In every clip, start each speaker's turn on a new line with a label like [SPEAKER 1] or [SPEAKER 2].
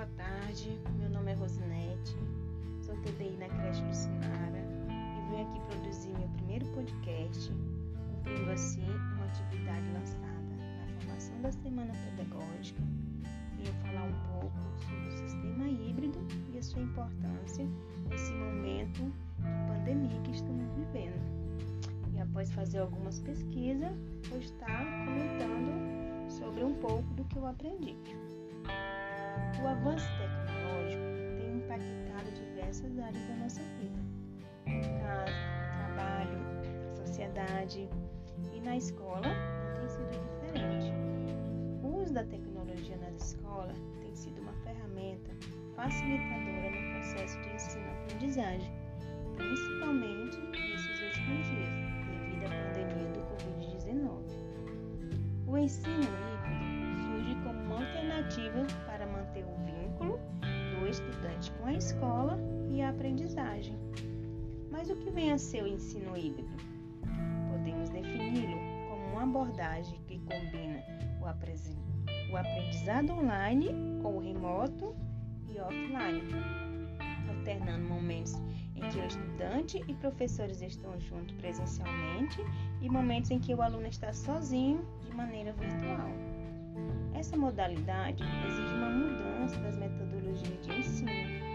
[SPEAKER 1] boa tarde. Meu nome é Rosinete, sou TDI na creche Lucinara e venho aqui produzir meu primeiro podcast, cumprindo assim uma atividade lançada na formação da Semana Pedagógica. Venho falar um pouco sobre o sistema híbrido e a sua importância nesse momento de pandemia que estamos vivendo. E após fazer algumas pesquisas, vou estar comentando sobre um pouco do que eu aprendi. O avanço tecnológico tem impactado diversas áreas da nossa vida, em casa, no trabalho, na sociedade e na escola não tem sido diferente. O uso da tecnologia nas escolas tem sido uma ferramenta facilitadora no processo de ensino-aprendizagem, principalmente nesses últimos dias, devido à pandemia do Covid-19. O ensino híbrido surge como uma alternativa para escola e a aprendizagem. Mas o que vem a ser o ensino híbrido? Podemos defini-lo como uma abordagem que combina o aprendizado online ou remoto e offline, alternando momentos em que o estudante e professores estão juntos presencialmente e momentos em que o aluno está sozinho de maneira virtual. Essa modalidade exige uma mudança das metodologias de ensino,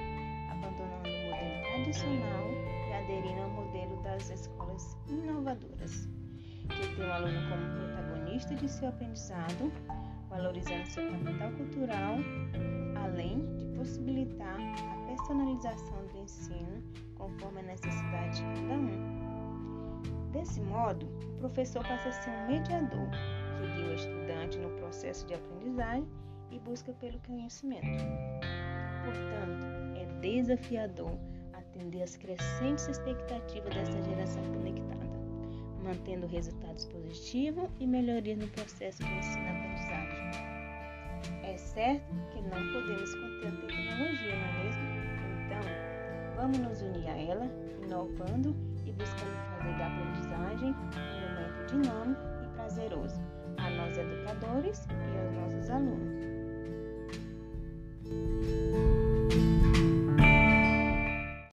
[SPEAKER 1] abandonando o modelo tradicional e aderindo ao modelo das escolas inovadoras, que tem o aluno como protagonista de seu aprendizado, valorizando seu capital cultural, além de possibilitar a personalização do ensino conforme a necessidade de cada um. Desse modo, o professor passa a ser um mediador que guia o estudante no processo de aprendizagem e busca pelo conhecimento. Portanto, desafiador atender às crescentes expectativas dessa geração conectada, mantendo resultados positivos e melhorias no processo de ensino-aprendizagem. É certo que não podemos conter a tecnologia, não é mesmo? Então, vamos nos unir a ela, inovando e buscando fazer da aprendizagem um momento dinâmico e prazeroso a nós educadores e aos nossos alunos.